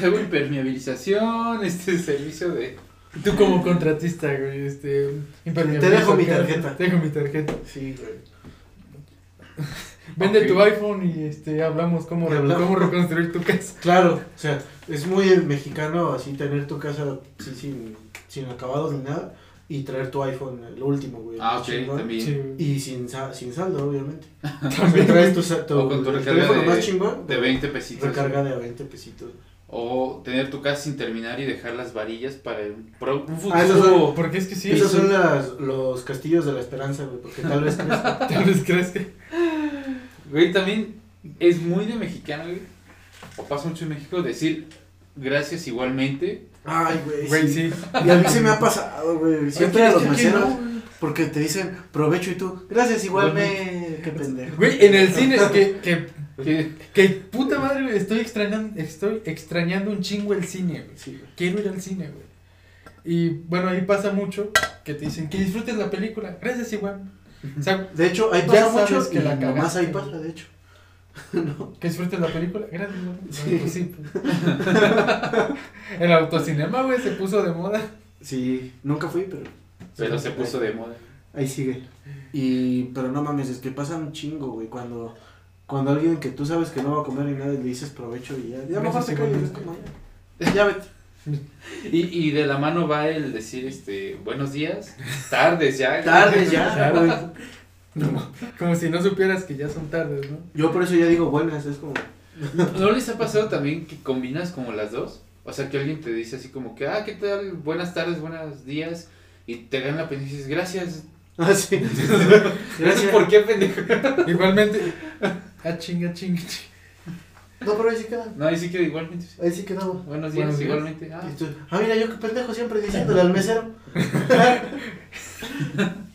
Hago impermeabilización, este servicio de. Tú como contratista, güey, este... Te dejo mi tarjeta. Te dejo mi tarjeta. Sí, güey. Vende tu iPhone y este hablamos cómo, Y hablamos. cómo reconstruir tu casa. Claro, o sea, es muy mexicano así tener tu casa así sin, sin acabados ni nada. Y traer tu iPhone, el último, güey. el Ah, ok, chingón. también. Y sin, sin saldo, obviamente. (laughs) También. traes tu, tu, O con tu el recarga teléfono de- más chingón, De 20 pesitos. recarga de a 20 pesitos. O tener tu casa sin terminar y dejar las varillas para un, pro- un futuro. Ah, esos son- Porque es que sí, Esos son las, los castillos de la esperanza, güey, porque tal vez crezca. (laughs) tal vez que... Güey, también es muy de mexicano, güey. O pasa mucho en México decir gracias igualmente. Ay, güey. Güey, sí. sí. Y a mí se me ha pasado, güey. Siempre a los meseros, porque te dicen provecho y tú, gracias, igualmente. Qué pendejo. Güey, en el cine, (laughs) que, que, Que- que puta madre, güey, estoy extrañando, estoy extrañando un chingo el cine, güey. Sí, güey. Quiero ir al cine, güey. Y bueno, ahí pasa mucho que te dicen que disfrutes la película. Gracias, igual. O sea, De hecho, ahí pasa mucho que la nomás ahí cagaste. pasa, de hecho. (laughs) no. que disfrutes la película. Gracias, igual. Sí. Pues sí. (laughs) El autocinema, güey, se puso de moda. Sí, nunca fui, pero Pero se puso de moda. ahí sigue. Y, pero no mames, es que pasa un chingo, güey, cuando, cuando alguien que tú sabes que no va a comer ni nada, le dices provecho y ya, ya mejor es como, ya, (laughs) ya vete. Y, y de la mano va el decir este buenos días, tardes ya. Tardes ya, güey. Como, como si no supieras que ya son tardes, ¿no? Yo por eso ya digo buenas, es como, ¿No les ha pasado también que combinas como las dos? O sea, que alguien te dice así como que, ah, ¿qué tal? Buenas tardes, buenos días. Y te gana la pena y dices, gracias. ah, (laughs) sí. Gracias. ¿Por qué, pendejo? Igualmente. Ah, chinga, chinga, chinga. No, pero ahí sí queda. No, ahí sí que igualmente. sí. Ahí sí quedaba. Buenos días, Buenos días. igualmente. Ah, ah, mira, yo qué pendejo siempre diciéndole al mesero. (laughs)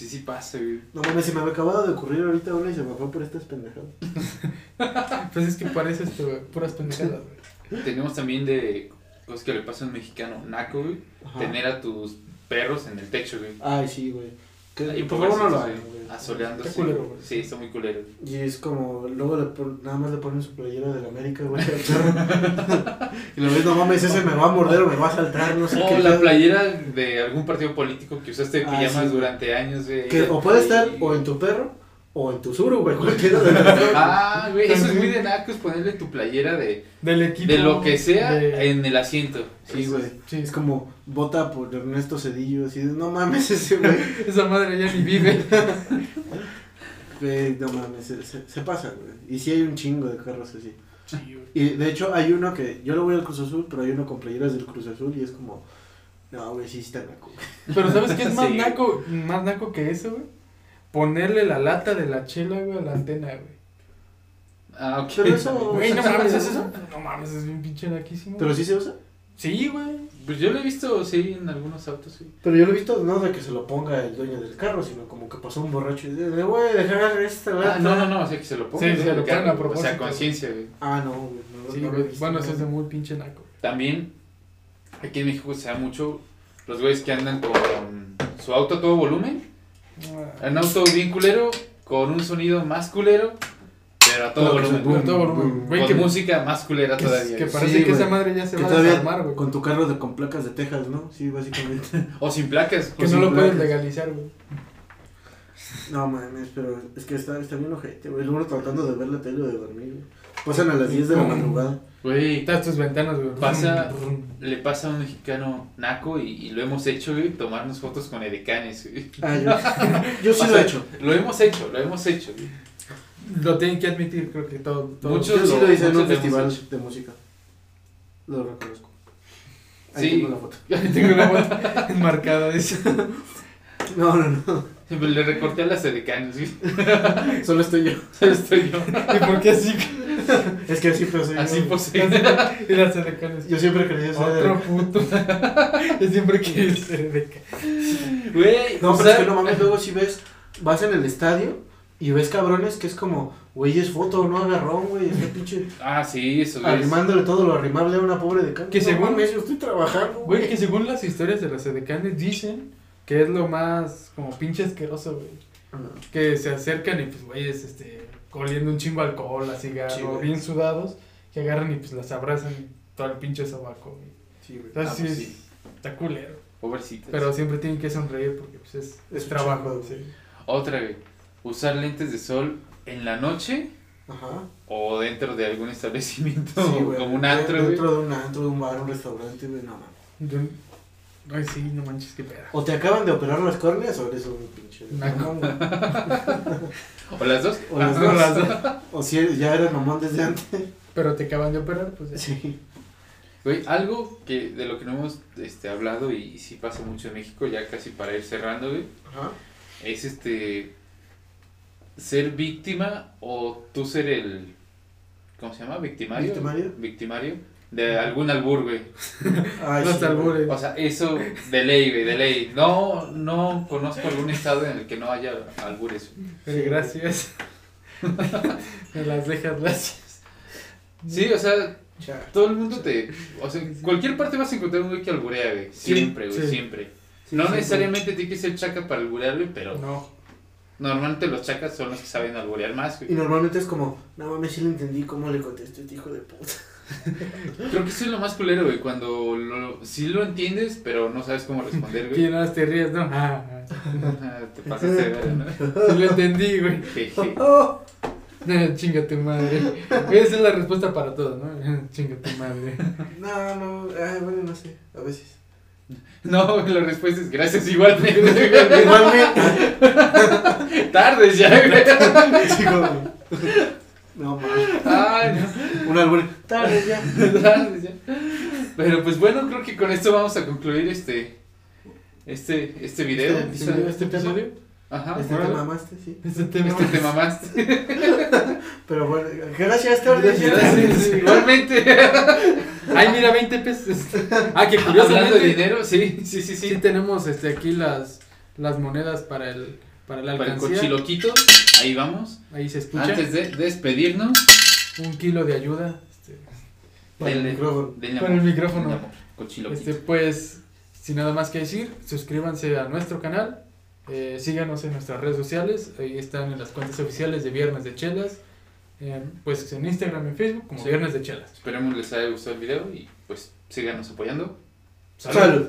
sí, sí pasa, güey. No mames, se me había acabado de ocurrir ahorita una y se me fue por estas pendejadas. (laughs) Pues es que parece esto, güey, puras pendejadas, güey. Tenemos también de cosas que le pasa a un mexicano, naco, güey. Ajá. Tener a tus perros en el techo, güey. Ay, sí, güey. Y por favor no lo hagan. Asoleándose. Qué culero, güey. Sí, está muy culero. Y es como, luego le pon- nada más le ponen su playera de la América, güey. (laughs) al perro. y lo ves, no mames, ese me va a morder o me va a saltar, no sé O qué. la pedo. playera de algún partido político que usaste de Ah, pijamas sí, güey. durante años, güey. Que o puede estar o en tu perro o en tu suru, güey. Cualquiera de (laughs) las dos. Ah, güey, eso es muy de nacos ponerle tu playera de, Del equipo. de lo que sea de- en el asiento. Sí, güey. es- Sí. Es como vota por Ernesto Cedillo, así de, no mames ese güey. (laughs) Esa madre ya ni vive. (laughs) Güey, no mames, se, se, se pasa, güey. Y sí hay un chingo de carros así. Sí, güey. Y de hecho hay uno que, yo lo voy al Cruz Azul, pero hay uno con playeras del Cruz Azul y es como, no, güey, sí está naco. güey. Pero ¿sabes qué es más Sí. naco, más naco que eso, güey? Ponerle la lata de la chela, güey, a la antena, güey. Ah, ok. Pero eso- Güey, no ¿se mames, ¿es eso? No mames, es bien pinche naquísimo. Pero sí se usa. Sí, güey. Pues yo lo he visto, sí, en algunos autos, sí. Pero yo lo he visto no de que se lo ponga el dueño del carro, sino como que pasó un borracho y dice, le voy a dejar esta lata. Ah, no, no, no, o sea, que se lo pongan. Sí, se lo ponen a O propósito. sea, conciencia, güey. Ah, no, güey. No, Sí, no lo güey. he visto, Bueno, no. eso es de muy pinche naco. También, aquí en México se da mucho los güeyes que andan con su auto a todo volumen. Un auto bien culero, con un sonido más culero, pero a todo se- volumen. a todo volumen. boom, Güey, con que, música más culera que, todavía. que parece Sí, que esa madre ya se Que va a desarmar, güey. con tu carro de, con placas de Texas, ¿no? Sí, básicamente. O sin placas. Que no lo pueden placas. legalizar, güey. No mames, pero es que está, está bien ojete, güey. Luego tratando de ver la tele o de dormir, güey. Pasan a las 10 de la madrugada. Güey, Todas tus ventanas, güey. Pasa- le pasa a un mexicano naco y, y lo hemos hecho, güey, tomarnos fotos con edecanes, güey. Ah, yo, (laughs) yo sí lo he hecho. (laughs) Lo hemos hecho, lo hemos hecho, güey. Lo tienen que admitir, creo que todo. todo Muchos Yo sí lo- lo hice en un festival de música. Lo reconozco. Ahí Sí. tengo la foto. (laughs) Tengo una bota enmarcada, dice. No, no, no. Siempre le recorté a las edecanes, güey. (laughs) Solo estoy yo. (laughs) Solo estoy yo. ¿Y por qué así? Es que así pasé. Así yo. posee. Y las edecanes. Yo siempre creía ser de... Otro puto. (laughs) Yo siempre quise ser Güey, No, pero es que no mames, luego si ves, vas en el estadio y ves cabrones que es como, güey, es foto, no agarrón, güey, este pinche Ah, sí, eso, arrimándole todo lo arrimable a una pobre de Que no según- mames, yo estoy trabajando, Güey, que según las historias de las edecanes dicen que es lo más como pinche asqueroso, güey. Que se acercan y pues, güeyes, este, oliendo un chingo alcohol, a cigarro, Sí, güey. bien sudados, que agarran y pues las abrazan y todo el pinche sobaco, güey. Sí, güey. Entonces Ah, sí, pues es- sí. está culero. Pobrecitas. Pero siempre tienen que sonreír porque pues es, Es trabajo, chingo, sí. Otra, güey. Usar lentes de sol en la noche Ajá. o dentro de algún establecimiento Sí, güey. como un antro, güey. Dentro de un antro, de un bar, un restaurante, güey, no mames. Ay, sí, no manches, qué pedo. O te acaban de operar las córneas o eres un pinche. Naco. (laughs) ¿O las dos? O las Ah, dos. las dos. (laughs) O si eres- ya eres mamón desde antes. Pero te acaban de operar, pues. ya. Sí. Güey, algo que de lo que no hemos este, hablado y, sí pasa mucho en México, ya casi para ir cerrando, güey, Ajá. es este ser víctima o tú ser el ¿cómo se llama? victimario. ¿Victimario? Victimario de algún albur, güey. (laughs) Ay, (laughs) Los sí, albures. O sea, eso de ley, güey, de ley. No no conozco algún estado en el que no haya albures. Gracias. (laughs) Me las dejas, gracias. Sí, o sea, todo el mundo te, o sea, en cualquier parte vas a encontrar un güey que alburea, güey. Siempre, güey, sí. siempre. Sí, no sí, necesariamente tiene que ser chaca para alburear, güey, pero No. normalmente los chacas son los que saben alburear más, Y güey. normalmente es como, no mames, sí lo entendí cómo le contesté a este hijo de puta. (laughs) Creo que eso es lo más culero, güey, cuando lo, sí lo entiendes, pero no sabes cómo responder, güey. (laughs) ¿Quién más te ríes? No. Ah, ah. Te pasaste de ver, ¿no? Sí lo entendí, güey. Jeje. (laughs) Chinga tu madre. Esa es la respuesta para todo, ¿no? Chinga tu madre. no, no, ay, bueno, no sé, a veces. No, la respuesta es gracias igualmente. Igualmente. Tardes ya, güey. Sí, como- No mames. Ay, no. Un albur. Tarde ya. Tardes ya. Pero pues bueno, creo que con esto vamos a concluir este este este video. Este episodio. ¿Este episodio? Ajá. Este te mamaste, sí. Este tema. Este te mamaste. (laughs) Pero bueno, gracias, Tarde. Gracias. Igualmente. (laughs) Ay, mira, 20 pesos. Ah, que Hablando de curiosamente. dinero, sí, sí, sí, Sí, sí. tenemos este, aquí las, las monedas para el, para la Para el cochiloquito, ahí vamos. Ahí se escucha. Antes de despedirnos, Un kilo de ayuda. Este, Para el micrófono. denle Para el micrófono. denle amor, cochiloquito. este, pues, sin nada más que decir, suscríbanse a nuestro canal. eh, síganos en nuestras redes sociales. Ahí están en las cuentas oficiales de Viernes de Chelas. eh, pues en Instagram y Facebook como Sí. Viernes de Chelas. Esperemos les haya gustado el video y pues síganos apoyando. Salud.